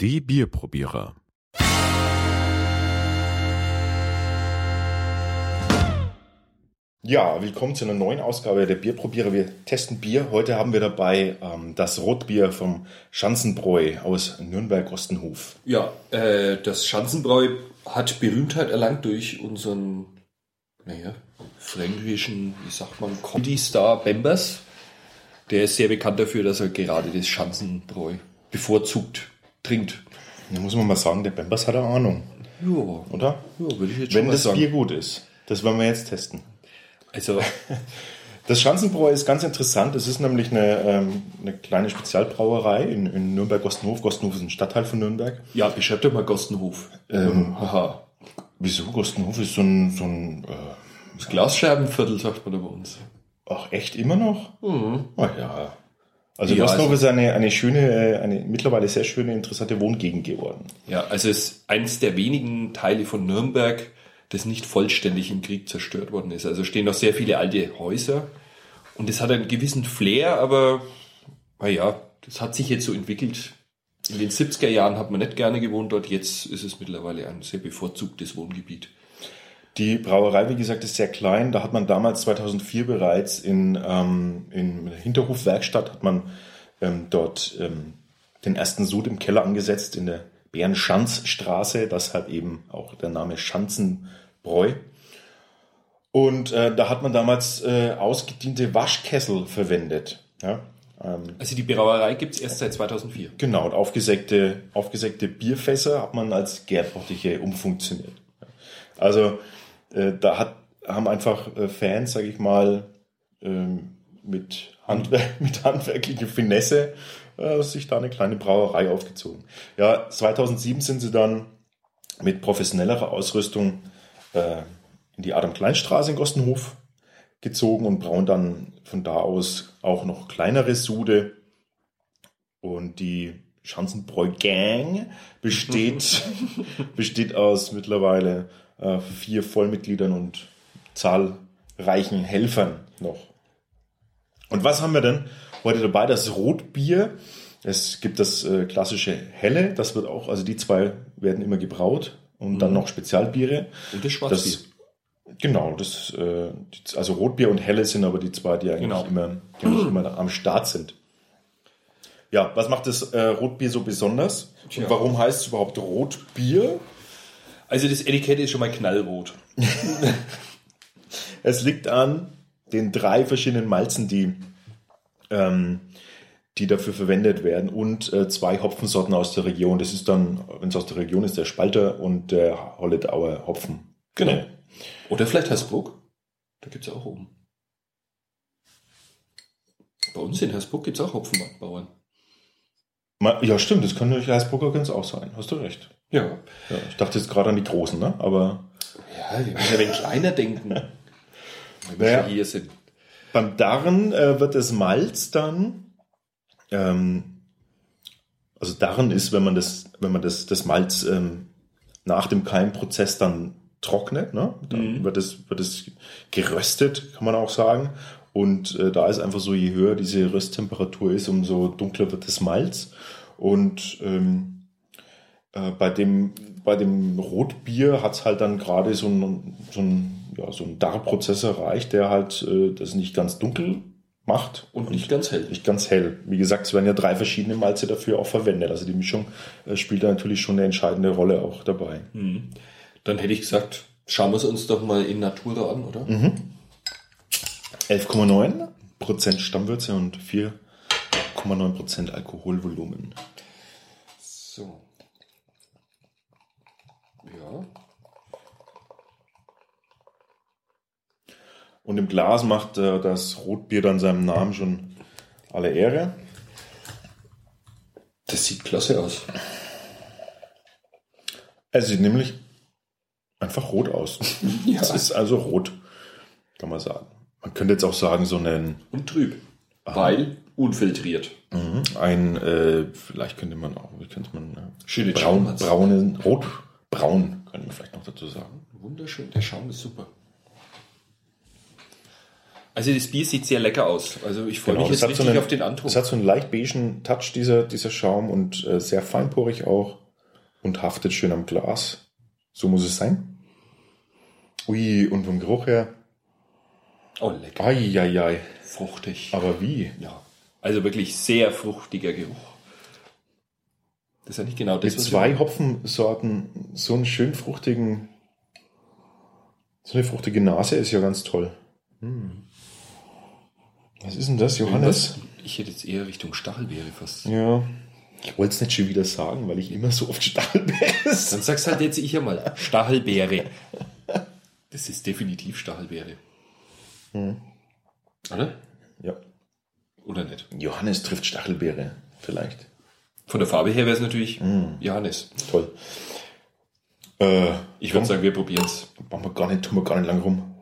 Die Bierprobierer. Ja, willkommen zu einer neuen Ausgabe der Bierprobierer. Wir testen Bier. Heute haben wir dabei ähm, das Rotbier vom Schanzenbräu aus Nürnberg-Ostenhof. Ja, äh, das Schanzenbräu hat Berühmtheit erlangt durch unseren, naja, fränkischen, wie sagt man, Comedy-Star Bembers. Der ist sehr bekannt dafür, dass er gerade das Schanzenbräu bevorzugt trinkt. Da muss man mal sagen, der Bembers hat eine Ahnung, Ja, oder? ja würde ich jetzt Wenn schon mal das sagen. Bier gut ist. Das wollen wir jetzt testen. Also, Das Schanzenbräu ist ganz interessant. Es ist nämlich eine, ähm, eine kleine Spezialbrauerei in, in Nürnberg-Gostenhof. Gostenhof ist ein Stadtteil von Nürnberg. ja, beschreibt doch mal Gostenhof. Ähm, Haha. Wieso? Gostenhof ist so ein, so ein äh, Das Glasscherbenviertel sagt man da bei uns. ach echt immer noch? Ah ja. Also Ja, Gostenhof also- ist eine, eine schöne, äh, eine mittlerweile sehr schöne, interessante Wohngegend geworden. Ja, also es ist eines der wenigen Teile von Nürnberg, das nicht vollständig im Krieg zerstört worden ist. Also stehen noch sehr viele alte Häuser und es hat einen gewissen Flair, aber naja, das hat sich jetzt so entwickelt. In den 70er Jahren hat man nicht gerne gewohnt dort, jetzt ist es mittlerweile ein sehr bevorzugtes Wohngebiet. Die Brauerei, wie gesagt, ist sehr klein. Da hat man damals 2004 bereits in, ähm, in der Hinterhofwerkstatt hat man ähm, dort ähm, den ersten Sud im Keller angesetzt in der Bärenschanzstraße. Deshalb eben auch der Name Schanzenbräu. Und äh, da hat man damals äh, ausgediente Waschkessel verwendet. Ja? Ähm, Also die Brauerei gibt's erst seit 2004. Genau, und aufgesägte, aufgesägte Bierfässer hat man als Gärbottiche umfunktioniert. Also äh, da hat, haben einfach äh, Fans, sage ich mal, ähm, mit, Handwerk, mit handwerklicher Finesse äh, sich da eine kleine Brauerei aufgezogen. Ja, 2007 sind sie dann mit professionellerer Ausrüstung äh, in die Adam-Klein-Straße in Gostenhof gezogen und brauen dann von da aus auch noch kleinere Sude. Und die Schanzenbräu-Gang besteht, besteht aus mittlerweile äh, vier Vollmitgliedern und zahlreichen Helfern noch. Und was haben wir denn heute dabei? Das Rotbier. Es gibt das äh, klassische Helle, das wird auch, also die zwei werden immer gebraut und dann noch Spezialbiere. Und das Schwarzbier. Das, genau, das, äh, also Rotbier und Helle sind aber die zwei, die eigentlich Genau. immer, die eigentlich immer am Start sind. Ja, was macht das äh, Rotbier so besonders? Tja. Und warum heißt es überhaupt Rotbier? Also das Etikett ist schon mal knallrot. Es liegt an den drei verschiedenen Malzen, die, ähm, die dafür verwendet werden und äh, zwei Hopfensorten aus der Region. Das ist dann, wenn es aus der Region ist, der Spalter und der Holledauer Hopfen. Genau. Oder vielleicht Hersbruck. Da gibt's ja auch oben. Bei uns in Hersbruck gibt's auch Hopfenbauern. Ja, stimmt, das kann natürlich Heißbrucker ganz auch sein. Hast du recht. Ja. Ja, ich dachte jetzt gerade an die Großen, ne? Aber Ja, wir müssen ja wenig kleiner denken. Wenn wir Naja. schon hier sind. beim Darren äh, wird das Malz dann, ähm, also Darren ist, wenn man das, wenn man das, das Malz ähm, nach dem Keimprozess dann trocknet, ne? Dann Mhm. wird es wird es geröstet, kann man auch sagen. Und äh, da ist einfach so, je höher diese Rösttemperatur ist, umso dunkler wird das Malz. Und ähm, äh, bei dem bei dem Rotbier hat's halt dann gerade so ein, so ein ja, so ein Darprozess erreicht, der halt äh, das nicht ganz dunkel macht Und nicht ganz hell. nicht ganz hell. Wie gesagt, es werden ja drei verschiedene Malze dafür auch verwendet. Also die Mischung äh, spielt da natürlich schon eine entscheidende Rolle auch dabei. Dann hätte ich gesagt, schauen wir es uns doch mal in Natura an, oder? 11,9 Prozent Stammwürze und 4,9 Prozent Alkoholvolumen. So. Ja. Und im Glas macht äh, das Rotbier dann seinem Namen schon alle Ehre. Das sieht klasse aus. Es sieht nämlich einfach rot aus. Ja. Es ist also rot, kann man sagen. Man könnte jetzt auch sagen, so einen, Und trüb. Weil unfiltriert. ein, äh, vielleicht könnte man auch, wie könnte man, äh, Schöne braun, Schaum braunen, rotbraun, können wir vielleicht noch dazu sagen. Wunderschön, der Schaum ist super. Also das Bier sieht sehr lecker aus. Also ich freue Genau, mich jetzt hat so richtig einen- auf den Antrunk. Es hat so einen leicht beigen Touch, dieser, dieser Schaum, und äh, sehr feinporig auch und haftet schön am Glas. So muss es sein. Ui, und vom Geruch her, Oh, lecker. ai, Fruchtig. Aber wie? Ja. Also wirklich sehr fruchtiger Geruch. Das ist ja nicht genau das, Mit zwei Hopfensorten so einen schön fruchtigen, so eine fruchtige Nase ist ja ganz toll. Hm. Was ist denn das, Johannes? Ich hätte jetzt eher Richtung Stachelbeere fast. Ja. Ich wollte es nicht schon wieder sagen, weil ich immer so oft Stachelbeere Dann sagst halt jetzt ich einmal. Stachelbeere. Das ist definitiv Stachelbeere. Hm. Oder? Ja. Oder nicht? Johannes trifft Stachelbeere, vielleicht. Von der Farbe her wäre es natürlich Johannes. Toll. Äh, Ich würde sagen, wir probieren es. machen wir gar nicht, tun wir gar nicht lang rum.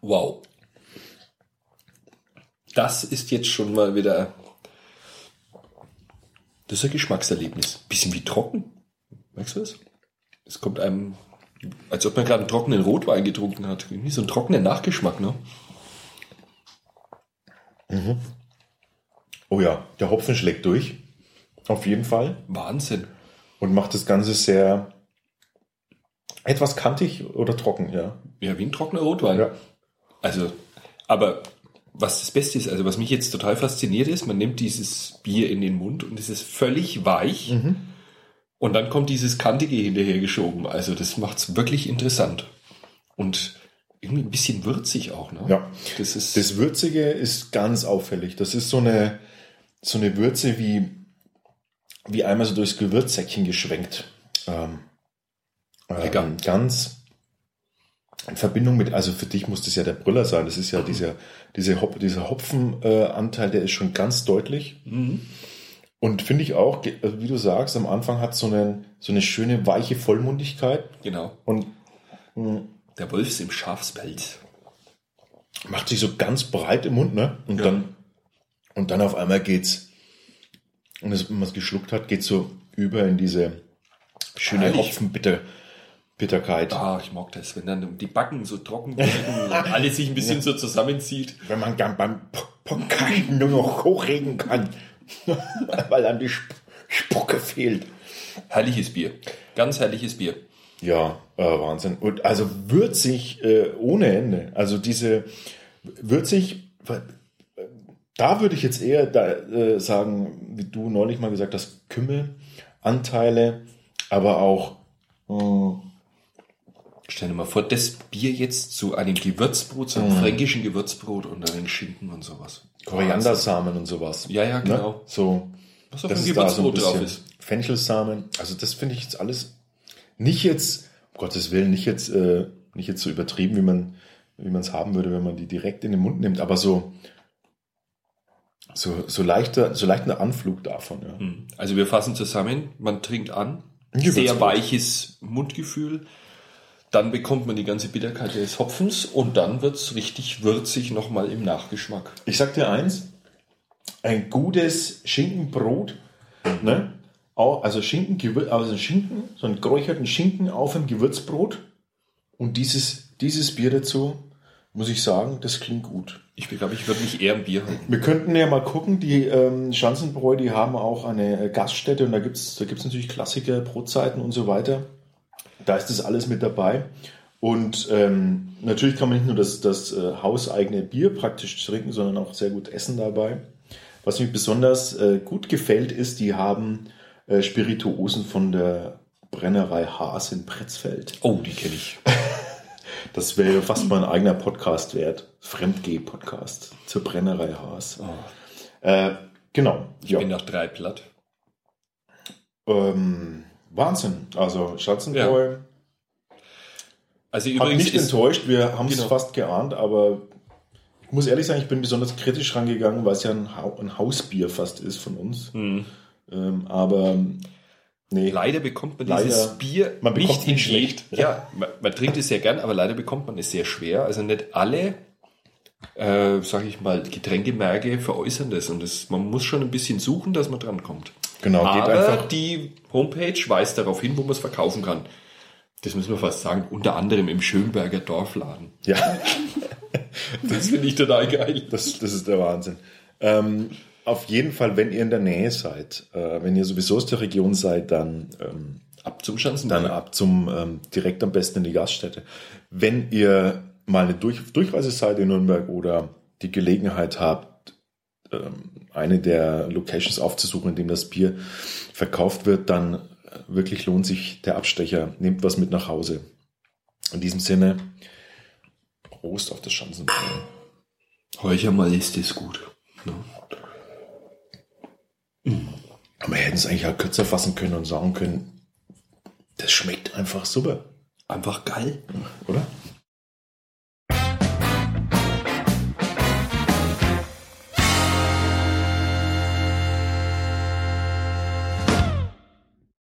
Wow. Das ist jetzt schon mal wieder. Das ist ein Geschmackserlebnis. Bisschen wie trocken. Merkst du das? Es kommt einem, als ob man gerade einen trockenen Rotwein getrunken hat. Irgendwie so einen trockenen Nachgeschmack, ne? Oh ja, der Hopfen schlägt durch. Auf jeden Fall. Wahnsinn. Und macht das Ganze sehr etwas kantig oder trocken, ja. Ja, wie ein trockener Rotwein. Ja. Also, aber was das Beste ist, also was mich jetzt total fasziniert ist, man nimmt dieses Bier in den Mund und es ist völlig weich Mhm. Und dann kommt dieses Kantige hinterhergeschoben. Also das macht's wirklich interessant. Und irgendwie ein bisschen würzig auch, ne? Ja. Das ist, Das Würzige ist ganz auffällig. Das ist so eine, so eine Würze wie, wie einmal so durchs Gewürzsäckchen geschwenkt. Ähm, ähm, ganz in Verbindung mit, also für dich muss das ja der Brüller sein. Das ist ja dieser, diese Hop, dieser Hopfenanteil, äh, der ist schon ganz deutlich. Mhm. Und finde ich auch, also wie du sagst, am Anfang hat so eine, so eine schöne weiche Vollmundigkeit genau. und mh, Der Wolf ist im Schafspelz. macht sich so ganz breit im Mund, ne? Und Ja. dann und dann auf einmal geht's und das, wenn man es geschluckt hat, geht's so über in diese schöne Herrlich. Hopfenbitter Bitterkeit. Ah, ich mag das, wenn dann die Backen so trocken werden und alles sich ein bisschen so zusammenzieht. Wenn man dann beim P- Podcasten nur noch hochregen kann, weil dann die Sp Spucke fehlt. Herrliches Bier. Ganz herrliches Bier. Ja, äh, Wahnsinn. Und also würzig äh, ohne Ende. Also diese würzig, äh, da würde ich jetzt eher da, äh, sagen, wie du neulich mal gesagt hast, Kümmelanteile, aber auch mh, Stell dir mal vor, das Bier jetzt zu einem Gewürzbrot, zu einem Mhm. fränkischen Gewürzbrot und dann Schinken und sowas. Koriandersamen und sowas. Ja, ja, genau. Ne? So, Was auf das dem ist da so Gewürzbrot drauf ist. Fenchelsamen. Also das finde ich jetzt alles nicht jetzt, um Gottes Willen, nicht jetzt, äh, nicht jetzt so übertrieben, wie man wie man es haben würde, wenn man die direkt in den Mund nimmt, aber so so so leichter so leichter Anflug davon. Ja. Hm. Also wir fassen zusammen, man trinkt an, Ein sehr Gewürzbrot. weiches Mundgefühl, dann bekommt man die ganze Bitterkeit des Hopfens und dann wird's richtig würzig nochmal im Nachgeschmack. Ich sag dir eins, ein gutes Schinkenbrot, ne? Also Schinken, also Schinken, so einen geräucherten Schinken auf ein Gewürzbrot und dieses, dieses Bier dazu, muss ich sagen, das klingt gut. Ich glaube, ich würde mich eher im Bier halten. Wir könnten ja mal gucken, die ähm, Schanzenbräu, die haben auch eine äh, Gaststätte und da gibt's da gibt's natürlich Klassiker, Brotzeiten und so weiter. Da ist das alles mit dabei. Und ähm, natürlich kann man nicht nur das, das äh, hauseigene Bier praktisch trinken, sondern auch sehr gut essen dabei. Was mir besonders äh, gut gefällt, ist, die haben äh, Spirituosen von der Brennerei Haas in Pretzfeld. Oh, die kenne ich. Das wäre fast mal ein eigener Podcast wert. Fremdgeh-Podcast zur Brennerei Haas. Oh, Äh, genau. ich Ja. bin nach drei platt. Ähm, Wahnsinn. Also Schatzenbräu Also hat übrigens nicht enttäuscht. Wir haben es Genau. fast geahnt, aber ich muss ehrlich sagen, ich bin besonders kritisch rangegangen, weil es ja ein, ha ein Hausbier fast ist von uns. Hm. Ähm, aber nee. Leider bekommt man Leider. dieses Bier Man nicht in schlecht. schlecht. Ja, man, man trinkt es sehr gern, aber leider bekommt man es sehr schwer. Also nicht alle, äh, sage ich mal, Getränkemärkte veräußern das und das, man muss schon ein bisschen suchen, dass man drankommt. Genau, geht aber die Homepage weist darauf hin, wo man es verkaufen kann. Das müssen wir fast sagen, unter anderem im Schönberger Dorfladen. Ja, Das finde ich total geil. das, das ist der Wahnsinn. Ähm, auf jeden Fall, wenn ihr in der Nähe seid, äh, wenn ihr sowieso aus der Region seid, dann ähm, Ab zum Schanzen. dann ab zum ähm, direkt am besten in die Gaststätte. Wenn ihr mal eine Durch Durchreise seid in Nürnberg oder die Gelegenheit habt, eine der Locations aufzusuchen, in dem das Bier verkauft wird, dann wirklich lohnt sich der Abstecher. Nehmt was mit nach Hause. In diesem Sinne, Prost auf das Schanzenbier. Heucher mal ist es gut. Ne? Aber wir hätten es eigentlich auch kürzer fassen können und sagen können, das schmeckt einfach super, Einfach geil. oder?